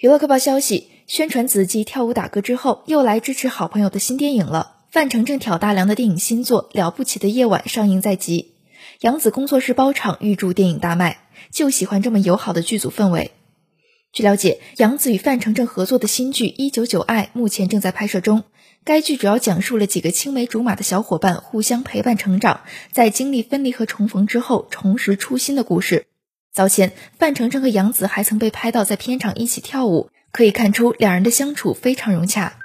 娱乐快报消息：宣传子继跳舞打歌之后，又来支持好朋友的新电影了。范丞丞挑大梁的电影新作《了不起的夜晚》上映在即，杨紫工作室包场，预祝电影大卖。就喜欢这么友好的剧组氛围。据了解，杨紫与范丞丞合作的新剧《一九九爱》目前正在拍摄中。该剧主要讲述了几个青梅竹马的小伙伴互相陪伴成长，在经历分离和重逢之后，重拾初心的故事。早前，范丞丞和杨紫还曾被拍到在片场一起跳舞，可以看出两人的相处非常融洽。